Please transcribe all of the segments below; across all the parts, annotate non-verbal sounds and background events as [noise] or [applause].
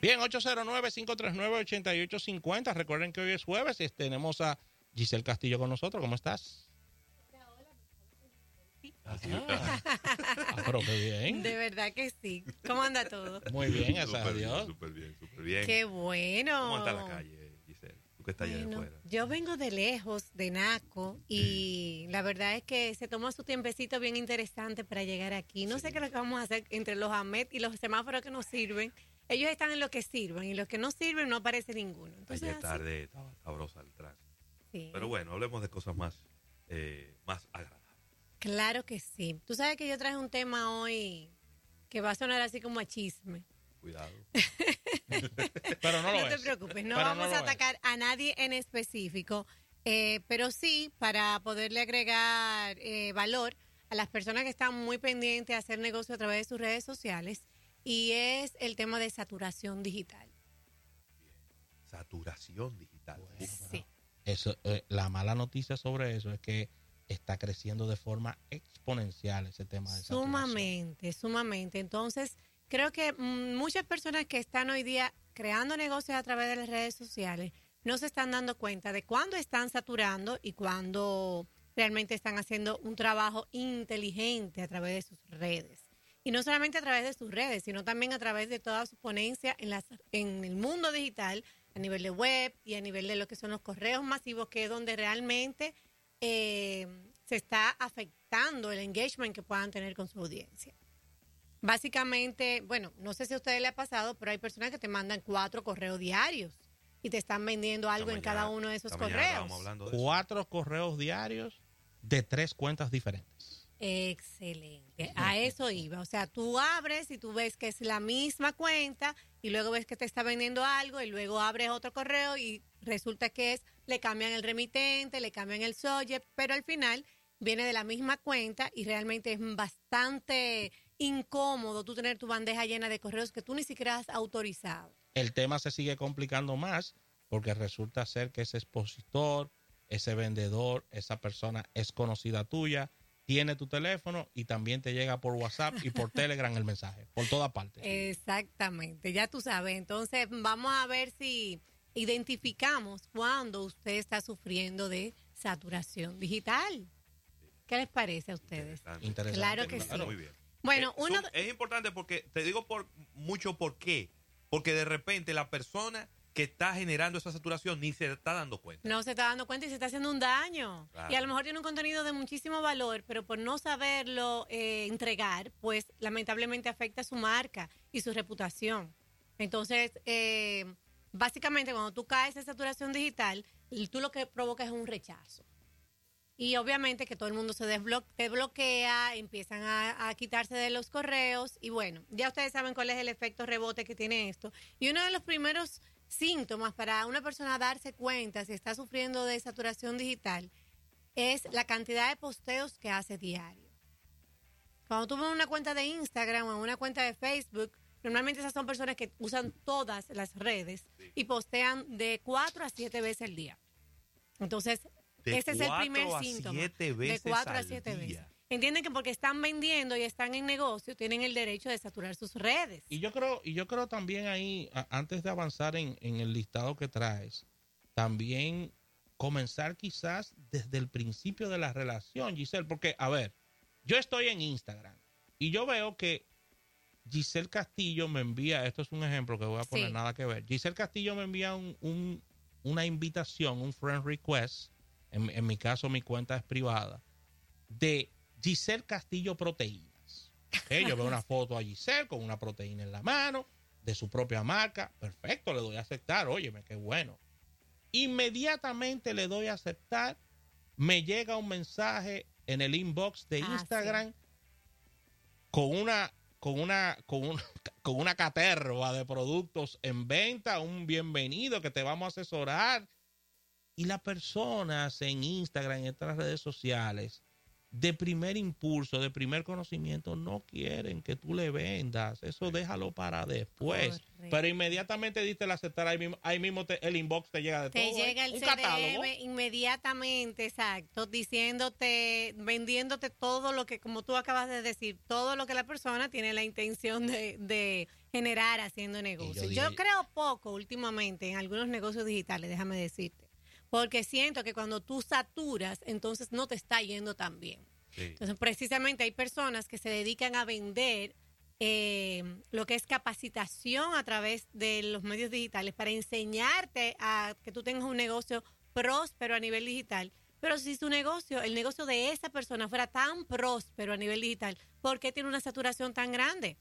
Bien, 809-539-8850. Recuerden que hoy es jueves y tenemos a Giselle Castillo con nosotros. ¿Cómo estás? [laughs] Ah, pero qué bien. De verdad que sí. ¿Cómo anda todo? Muy bien, gracias a Dios. Súper bien, súper bien. Qué bueno. ¿Cómo está la calle, Giselle? Tú que estás allá de Bueno, afuera. yo vengo de lejos, de Naco, y la verdad es que se tomó su tiempecito bien interesante para llegar aquí. No sé qué es lo que vamos a hacer entre los AMET y los semáforos que nos sirven. Ellos están en lo que sirven y los que no sirven no aparece ninguno. Entonces, Ayer así, tarde estaba sabrosa el tránsito. sí. Pero bueno, hablemos de cosas más, eh, más agradables. Claro que sí. Tú sabes que yo traje un tema hoy que va a sonar así como a chisme. Cuidado. [laughs] Pero no lo No te es. preocupes, no Pero vamos a es. atacar a nadie en específico, eh, pero sí para poderle agregar eh, valor a las personas que están muy pendientes de hacer negocio a través de sus redes sociales y es el tema de saturación digital. Saturación digital. Sí. Eso, eh, la mala noticia sobre eso es que está creciendo de forma exponencial ese tema de saturación. Sumamente, sumamente. Entonces, creo que mm, muchas personas que están hoy día creando negocios a través de las redes sociales no se están dando cuenta de cuándo están saturando y cuándo realmente están haciendo un trabajo inteligente a través de sus redes. Y no solamente a través de sus redes, sino también a través de toda su ponencia en, las, en el mundo digital, a nivel de web y a nivel de lo que son los correos masivos, que es donde realmente eh, se está afectando el engagement que puedan tener con su audiencia. Básicamente, bueno, no sé si a ustedes les ha pasado, pero hay personas que te mandan cuatro correos diarios y te están vendiendo algo en cada uno de esos correos. Cuatro correos diarios de tres cuentas diferentes. Excelente. A eso iba. O sea, tú abres y tú ves que es la misma cuenta y luego ves que te está vendiendo algo y luego abres otro correo y resulta que es, le cambian el remitente, le cambian el subject, pero al final viene de la misma cuenta y realmente es bastante incómodo tú tener tu bandeja llena de correos que tú ni siquiera has autorizado. El tema se sigue complicando más porque resulta ser que ese expositor, ese vendedor, esa persona es conocida tuya, tiene tu teléfono y también te llega por WhatsApp y por [laughs] Telegram el mensaje, por toda parte. Exactamente, ya tú sabes. Entonces, vamos a ver si identificamos cuando usted está sufriendo de saturación digital. ¿Qué les parece a ustedes? Interesante. Interesante. Claro que sí. Muy bien. Bueno, Eh, uno... son- es importante porque te digo por mucho por qué. Porque de repente la persona que está generando esa saturación ni se está dando cuenta. no se está dando cuenta y se está haciendo un daño. Claro. Y a lo mejor tiene un contenido de muchísimo valor, pero por no saberlo eh, entregar, pues lamentablemente afecta su marca y su reputación. Entonces, eh, básicamente cuando tú caes en saturación digital, tú lo que provocas es un rechazo. Y obviamente que todo el mundo se desblo- te bloquea, empiezan a, a quitarse de los correos y bueno, ya ustedes saben cuál es el efecto rebote que tiene esto. Y uno de los primeros síntomas para una persona darse cuenta si está sufriendo de saturación digital es la cantidad de posteos que hace diario. Cuando tú ves una cuenta de Instagram o una cuenta de Facebook, normalmente esas son personas que usan todas las redes y postean de cuatro a siete veces al día. Entonces, De ese es el primer síntoma. veces de cuatro a al siete día. veces. Entienden que porque están vendiendo y están en negocio, tienen el derecho de saturar sus redes. Y yo creo, y yo creo también ahí, a- antes de avanzar en, en el listado que traes, también comenzar quizás desde el principio de la relación, Giselle, porque, a ver, yo estoy en Instagram y yo veo que Giselle Castillo me envía, esto es un ejemplo que voy a poner Sí. nada que ver, Giselle Castillo me envía un, un- una invitación, un friend request, en, en mi caso mi cuenta es privada, de Giselle Castillo Proteínas. Ok, Yo veo una foto a Giselle con una proteína en la mano, de su propia marca. Perfecto, le doy a aceptar. Óyeme, qué bueno. Inmediatamente le doy a aceptar. Me llega un mensaje en el inbox de Ah, Instagram con una con una con una, [laughs] con una caterva de productos en venta, un bienvenido que te vamos a asesorar. Y las personas en Instagram, en estas redes sociales, de primer impulso, de primer conocimiento, no quieren que tú le vendas. Eso déjalo para después. Correcto. Pero inmediatamente diste el aceptar, ahí mismo, ahí mismo te- el inbox te llega de Te todo. ¿eh? llega el Un catálogo. inmediatamente, exacto, diciéndote, vendiéndote todo lo que, como tú acabas de decir, todo lo que la persona tiene la intención de, de generar haciendo negocios. yo creo poco últimamente en algunos negocios digitales, déjame decirte, porque siento que cuando tú saturas, entonces no te está yendo tan bien. Sí. Entonces, precisamente hay personas que se dedican a vender eh, lo que es capacitación a través de los medios digitales para enseñarte a que tú tengas un negocio próspero a nivel digital. Pero si su negocio, el negocio de esa persona fuera tan próspero a nivel digital, ¿por qué tiene una saturación tan grande?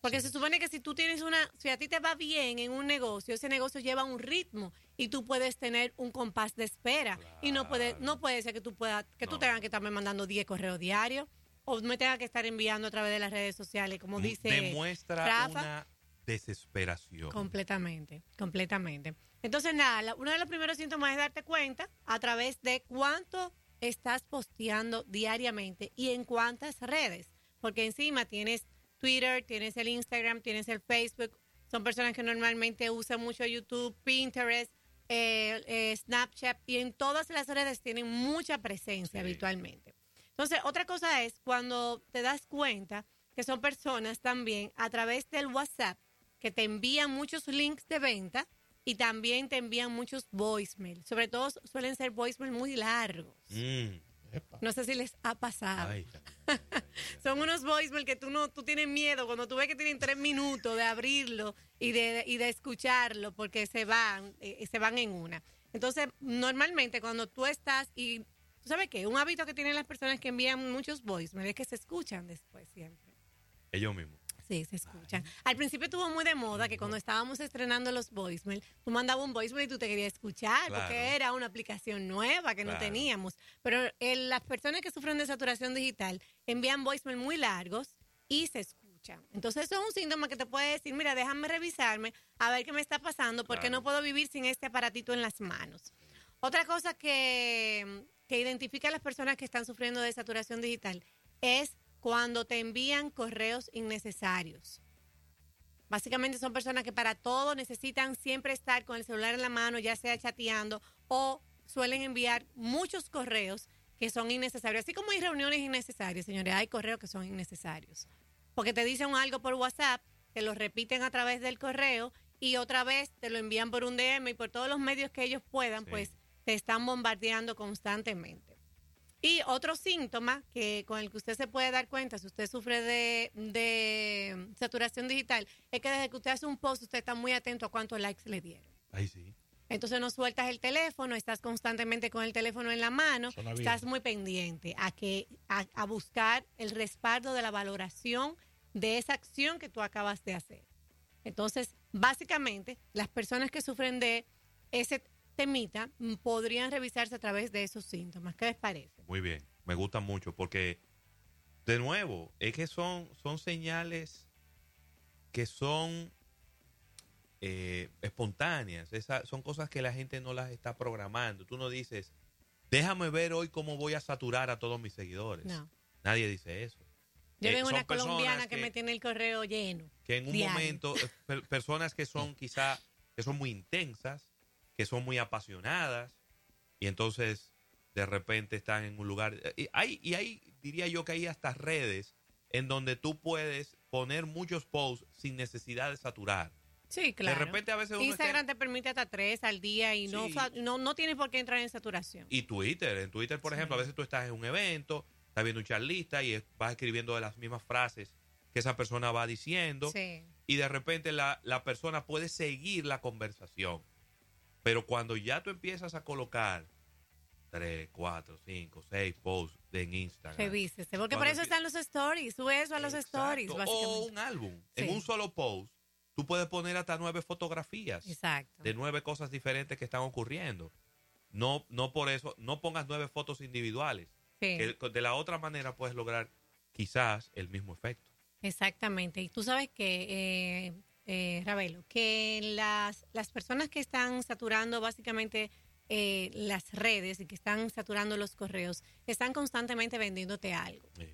Porque se supone que si tú tienes una, si a ti te va bien en un negocio, ese negocio lleva un ritmo y tú puedes tener un compás de espera. Y no puede, no puede ser que tú puedas, que tú No. tengas que estarme mandando 10 correos diarios o me tengas que estar enviando a través de las redes sociales, como dice Demuestra Rafa. una desesperación. Completamente, completamente. Entonces, nada, la- uno de los primeros síntomas es darte cuenta a través de cuánto estás posteando diariamente y en cuántas redes. Porque encima tienes Twitter, tienes el Instagram, tienes el Facebook. Son personas que normalmente usan mucho YouTube, Pinterest, eh, eh, Snapchat y en todas las redes tienen mucha presencia Sí. habitualmente. Entonces, otra cosa es cuando te das cuenta que son personas también a través del WhatsApp que te envían muchos links de venta y también te envían muchos voicemails. Sobre todo suelen ser voicemails muy largos. Mm. No sé si les ha pasado. Ay, ay, ay, ay. Son unos voicemails que tú no, tú tienes miedo cuando tú ves que tienen tres minutos de abrirlo y de, y de escucharlo porque se van, eh, se van en una. Entonces, normalmente cuando tú estás y ¿tú sabes qué? Un hábito que tienen las personas que envían muchos voicemails es que se escuchan después siempre. Ellos mismos. Sí, se escuchan. Al principio estuvo muy de moda que cuando estábamos estrenando los voicemail, tú mandabas un voicemail y tú te querías escuchar Claro. porque era una aplicación nueva que no teníamos. Pero el- las personas que sufren de saturación digital envían voicemail muy largos y se escuchan. Entonces eso es un síntoma que te puede decir, mira, déjame revisarme a ver qué me está pasando porque Claro. no puedo vivir sin este aparatito en las manos. Otra cosa que, que identifica a las personas que están sufriendo de saturación digital es cuando te envían correos innecesarios. Básicamente son personas que para todo necesitan siempre estar con el celular en la mano, ya sea chateando o suelen enviar muchos correos que son innecesarios. Así como hay reuniones innecesarias, señores, hay correos que son innecesarios. Porque te dicen algo por WhatsApp, te lo repiten a través del correo y otra vez te lo envían por un DM y por todos los medios que ellos puedan, Sí. pues te están bombardeando constantemente. Y otro síntoma que con el que usted se puede dar cuenta si usted sufre de, de saturación digital es que desde que usted hace un post usted está muy atento a cuántos likes le dieron. Sí. Entonces no sueltas el teléfono, estás constantemente con el teléfono en la mano, estás muy pendiente a que a, a buscar el respaldo de la valoración de esa acción que tú acabas de hacer. Entonces, básicamente, las personas que sufren de ese temita mm, podrían revisarse a través de esos síntomas. ¿Qué les parece? Muy bien. Me gusta mucho porque, de nuevo, es que son, son señales que son eh, espontáneas. Esa- son cosas que la gente no las está programando. Tú no dices, déjame ver hoy cómo voy a saturar a todos mis seguidores. No. Nadie dice eso. Yo Eh, son una colombiana que, que- me tiene el correo lleno. que en un Diario. momento, eh, per- personas que son quizá, que son muy intensas, que son muy apasionadas, y entonces de repente están en un lugar. Y hay, y hay, diría yo que hay hasta redes en donde tú puedes poner muchos posts sin necesidad de saturar. Sí, claro. De repente a veces uno Instagram te permite hasta tres al día y no, Sí. no, no tienes por qué entrar en saturación. Y Twitter, en Twitter, por Sí. ejemplo, a veces tú estás en un evento, estás viendo un charlista y vas escribiendo de las mismas frases que esa persona va diciendo. Sí. y de repente la, la persona puede seguir la conversación. Pero cuando ya tú empiezas a colocar 3, 4, 5, 6 posts en Instagram. Revísese. Porque por eso están los stories. Sube eso a los Exacto, stories, O básicamente. un álbum. Sí. En un solo post, tú puedes poner hasta nueve fotografías Exacto. de nueve cosas diferentes que están ocurriendo. No, no por eso, no pongas nueve fotos individuales. Sí, Que de la otra manera puedes lograr quizás el mismo efecto. exactamente. Y tú sabes que, eh, eh, Ravelo, que las, las personas que están saturando básicamente eh, las redes y que están saturando los correos, están constantemente vendiéndote algo. Sí.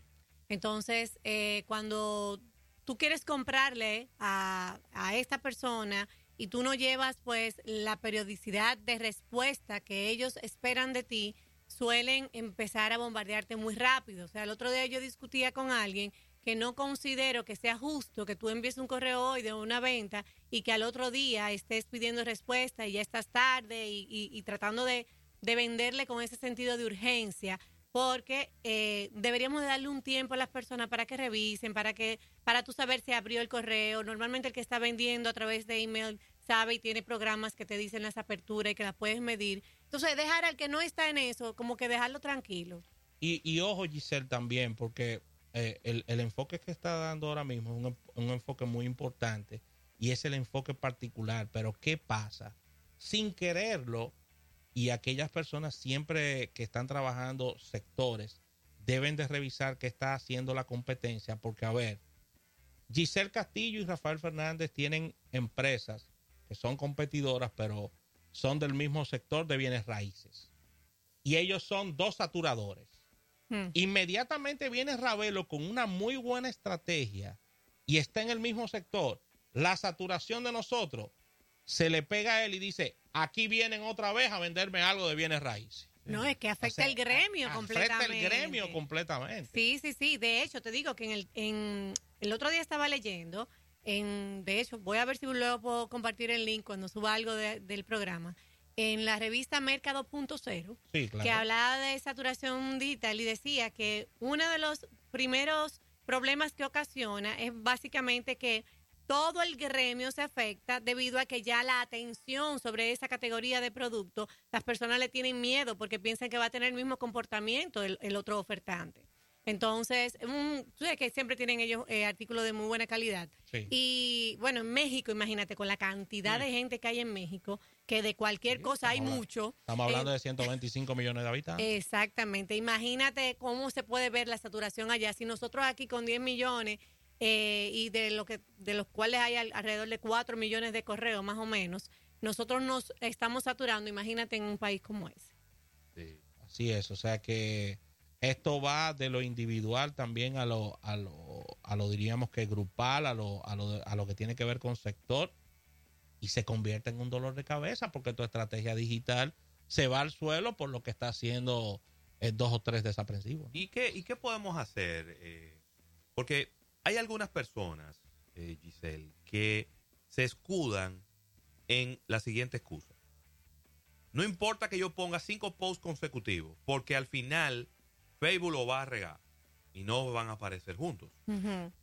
Entonces, eh, cuando tú quieres comprarle a, a esta persona y tú no llevas pues la periodicidad de respuesta que ellos esperan de ti, suelen empezar a bombardearte muy rápido. O sea, el otro día yo discutía con alguien que no considero que sea justo que tú envíes un correo hoy de una venta y que al otro día estés pidiendo respuesta y ya estás tarde y, y- tratando de, de venderle con ese sentido de urgencia porque eh, deberíamos de darle un tiempo a las personas para que revisen, para que para tú saber si abrió el correo. Normalmente el que está vendiendo a través de email sabe y tiene programas que te dicen las aperturas y que las puedes medir. Entonces, dejar al que no está en eso, como que dejarlo tranquilo. Y, y ojo, Giselle, también, porque eh, el, enfoque que está dando ahora mismo es un, un enfoque muy importante y es el enfoque particular. Pero, ¿qué pasa? Sin quererlo, y aquellas personas siempre que están trabajando sectores deben de revisar qué está haciendo la competencia, porque, a ver, Giselle Castillo y Rafael Fernández tienen empresas que son competidoras, pero son del mismo sector de bienes raíces. Y ellos son dos saturadores. Hmm. Inmediatamente viene Ravelo con una muy buena estrategia y está en el mismo sector. La saturación de nosotros se le pega a él y dice, aquí vienen otra vez a venderme algo de bienes raíces. No, es que afecta O sea, el gremio completamente. Afecta el gremio completamente. Sí, sí, sí. De hecho, te digo que en el, en, el otro día estaba leyendo, en, de hecho, voy a ver si luego puedo compartir el link cuando suba algo de- del programa, en la revista Mercado.0, Sí, claro. que hablaba de saturación digital y decía que uno de los primeros problemas que ocasiona es básicamente que todo el gremio se afecta debido a que ya la atención sobre esa categoría de producto, las personas le tienen miedo porque piensan que va a tener el mismo comportamiento el, el otro ofertante. Entonces, un, tú sabes que siempre tienen ellos eh, artículos de muy buena calidad. Sí. Y bueno, en México, imagínate, con la cantidad de gente que hay en México, que de cualquier Sí, cosa hay mucho. Estamos hablando eh, de 125 millones de habitantes. Exactamente. Imagínate cómo se puede ver la saturación allá. Si nosotros aquí con 10 millones eh, y de lo que de los cuales hay al- alrededor de 4 millones de correos más o menos, nosotros nos estamos saturando. Imagínate en un país como ese. Sí. Así es, o sea que esto va de lo individual también a lo, a lo, a lo diríamos que grupal, a lo, a lo, a lo que tiene que ver con sector y se convierte en un dolor de cabeza porque tu estrategia digital se va al suelo por lo que está haciendo eh, dos o tres desaprensivos. ¿Y qué, ¿Y qué podemos hacer? Eh, porque hay algunas personas, eh, Giselle, que se escudan en la siguiente excusa. No importa que yo ponga cinco posts consecutivos, porque al final Facebook lo va a regar y no van a aparecer juntos.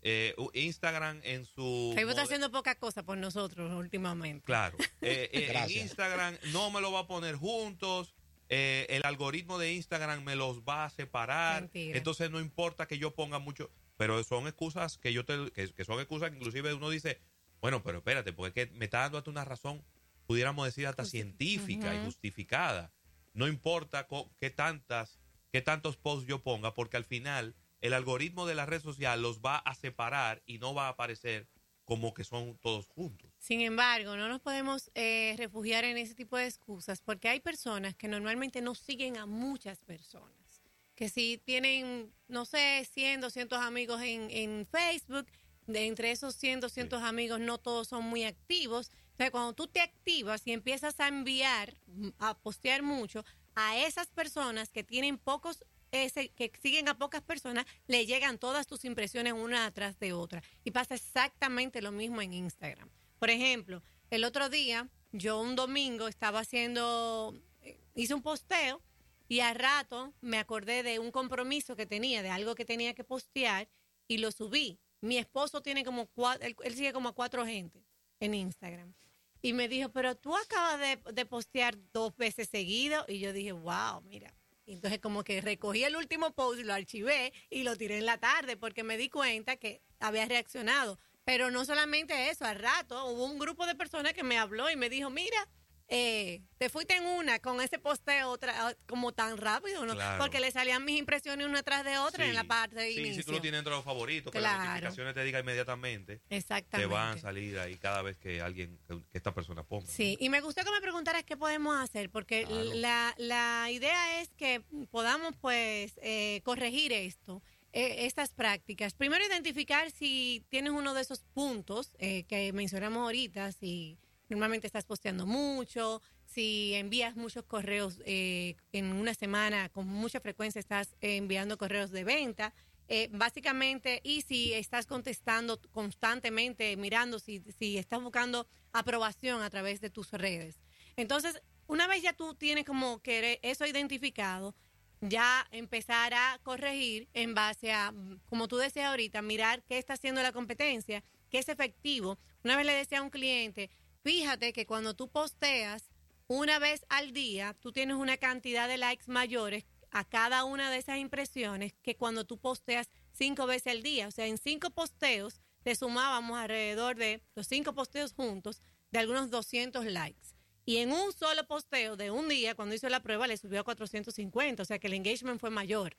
Eh, Instagram en su... Facebook está haciendo poca cosa por nosotros últimamente. Claro. Eh, eh, en. Instagram no me lo va a poner juntos. eh, el algoritmo de Instagram me los va a separar. Mentira. Entonces no importa que yo ponga mucho. Pero son excusas que yo te, que, que son excusas que inclusive uno dice, bueno, pero espérate, porque es que me está dando hasta una razón, pudiéramos decir hasta Justi- científica y justificada. No importa qué tantas, qué tantos posts yo ponga, porque al final el algoritmo de la red social los va a separar y no va a aparecer como que son todos juntos. Sin embargo, no nos podemos eh, refugiar en ese tipo de excusas porque hay personas que normalmente no siguen a muchas personas. Que si tienen, no sé, 100, 200 amigos en, en Facebook, de entre esos 100, 200 amigos no todos son muy activos. Entonces, cuando tú te activas y empiezas a enviar, a postear mucho, a esas personas que tienen pocos que siguen a pocas personas, le llegan todas tus impresiones una atrás de otra. Y pasa exactamente lo mismo en Instagram. Por ejemplo, el otro día, yo un domingo estaba haciendo, eh, hice un posteo y a rato me acordé de un compromiso que tenía, de algo que tenía que postear y lo subí. Mi esposo tiene como cuatro, él sigue como a cuatro gente en Instagram. Y me dijo, pero tú acabas de, de postear dos veces seguido. Y yo dije, wow, mira. Entonces como que recogí el último post lo archivé y lo tiré en la tarde porque me di cuenta que había reaccionado. Pero no solamente eso, al rato hubo un grupo de personas que me habló y me dijo, mira, eh, te fuiste en una con ese posteo otra, como tan rápido, ¿no? Claro. Porque le salían mis impresiones una tras de otra en la parte de sí, inicio. si tú lo tienes dentro de los favoritos, que las Claro. notificaciones te digan inmediatamente, te Exactamente. van a salir ahí cada vez que alguien, que, esta persona ponga. Sí, y me gustó que me preguntaras qué podemos hacer, porque Claro. la, la idea es que podamos pues eh, corregir esto, eh, estas prácticas. Primero identificar si tienes uno de esos puntos eh, que mencionamos ahorita, si normalmente estás posteando mucho, si envías muchos correos eh, en una semana, con mucha frecuencia estás enviando correos de venta. Eh, básicamente, y si estás contestando constantemente, mirando si, si estás buscando aprobación a través de tus redes. Entonces, una vez ya tú tienes como que eso identificado, ya empezar a corregir en base a, como tú decías ahorita, mirar qué está haciendo la competencia, qué es efectivo. Una vez le decía a un cliente, fíjate que cuando tú posteas una vez al día, tú tienes una cantidad de likes mayores a cada una de esas impresiones que cuando tú posteas cinco veces al día. O sea, en cinco posteos te sumábamos alrededor de los cinco posteos juntos de algunos 200 likes. Y en un solo posteo de un día, cuando hizo la prueba, le subió a 450, o sea que el engagement fue mayor.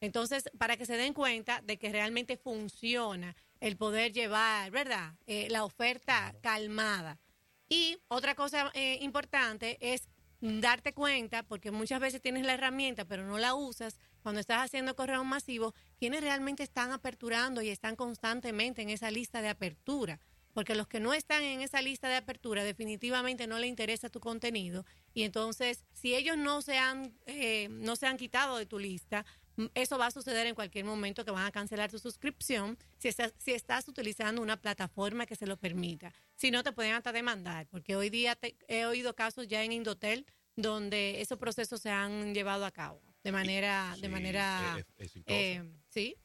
Entonces, para que se den cuenta de que realmente funciona el poder llevar, ¿verdad? Eh, la oferta calmada. Y otra cosa eh, importante es darte cuenta, porque muchas veces tienes la herramienta, pero no la usas, cuando estás haciendo correos masivos, quienes realmente están aperturando y están constantemente en esa lista de apertura. Porque los que no están en esa lista de apertura definitivamente no le interesa tu contenido. Y entonces, si ellos no se han, eh, no se han quitado de tu lista, eso va a suceder en cualquier momento que van a cancelar tu suscripción si estás, si estás utilizando una plataforma que se lo permita. Si no, te pueden hasta demandar, porque hoy día te- he oído casos ya en Indotel donde esos procesos se han llevado a cabo de manera, de Sí, manera, es- eh, sí,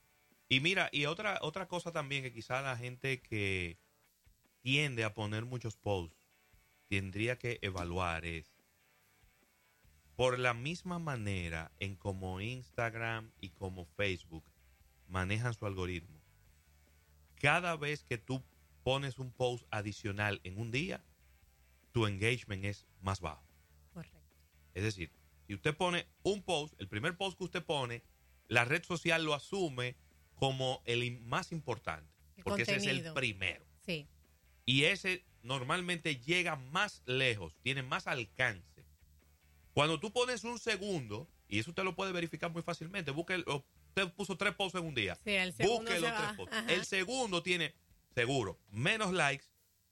Y mira, y otra, otra cosa también que quizá la gente que tiende a poner muchos posts tendría que evaluar es por la misma manera en como Instagram y como Facebook manejan su algoritmo. Cada vez que tú pones un post adicional en un día, tu engagement es más bajo. correcto. Es decir, si usted pone un post, el primer post que usted pone, la red social lo asume como el más importante, El porque ese es el primero. Sí, Y ese normalmente llega más lejos, tiene más alcance. Cuando tú pones un segundo, y eso usted lo puede verificar muy fácilmente, busque, el- usted puso tres posts en un día, sí, el segundo busque los tres posts. Ajá. El segundo tiene, seguro, menos likes,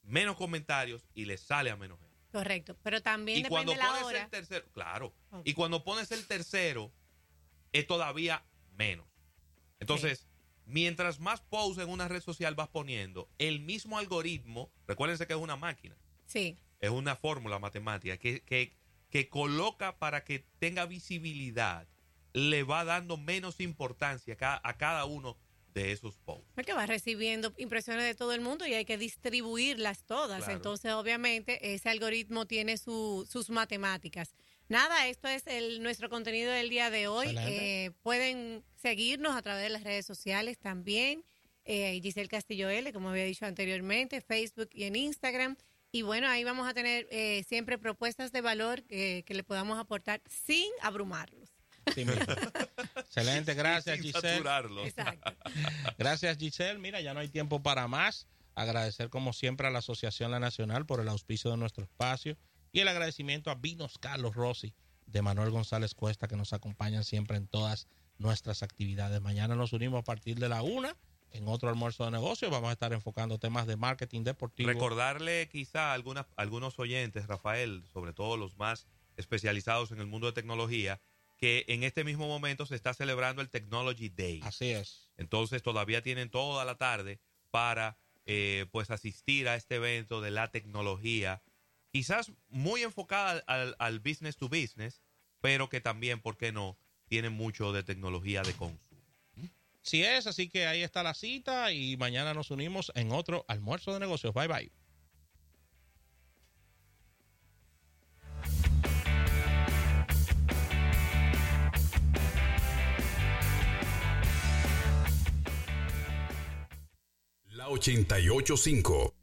menos comentarios y le sale a menos gente. Correcto, pero también Y depende cuando de la pones hora. el tercero, claro. Y cuando pones el tercero, es todavía menos. Entonces, mientras más posts en una red social vas poniendo, el mismo algoritmo, recuérdense que es una máquina, Sí, es una fórmula matemática que, que, que coloca para que tenga visibilidad, le va dando menos importancia a cada, a cada uno de esos posts. porque vas recibiendo impresiones de todo el mundo y hay que distribuirlas todas. Claro. Entonces, obviamente, ese algoritmo tiene su- sus matemáticas. Nada, esto es el, nuestro contenido del día de hoy. Eh, pueden seguirnos a través de las redes sociales también. Eh, Giselle Castillo L, como había dicho anteriormente, Facebook y en Instagram. Y bueno, ahí vamos a tener eh, siempre propuestas de valor que, que le podamos aportar sin abrumarlos. Sí. Excelente, gracias Sin Giselle. Exacto. Gracias Giselle. Mira, ya no hay tiempo para más. Agradecer como siempre a la Asociación La Nacional por el auspicio de nuestro espacio y el agradecimiento a Vinos Carlos Rossi de Manuel González Cuesta que nos acompañan siempre en todas nuestras actividades. Mañana nos unimos a partir de la una en otro almuerzo de negocios. Vamos a estar enfocando temas de marketing deportivo. Recordarle quizá a algunas, algunos oyentes, Rafael, sobre todo los más especializados en el mundo de tecnología, que en este mismo momento se está celebrando el Technology Day. Así es. Entonces todavía tienen toda la tarde para eh, pues asistir a este evento de la tecnología, quizás muy enfocada al, al business to business, pero que también, ¿por qué no?, tiene mucho de tecnología de consumo. Sí es, así que ahí está la cita y mañana nos unimos en otro almuerzo de negocios. Bye bye. La 885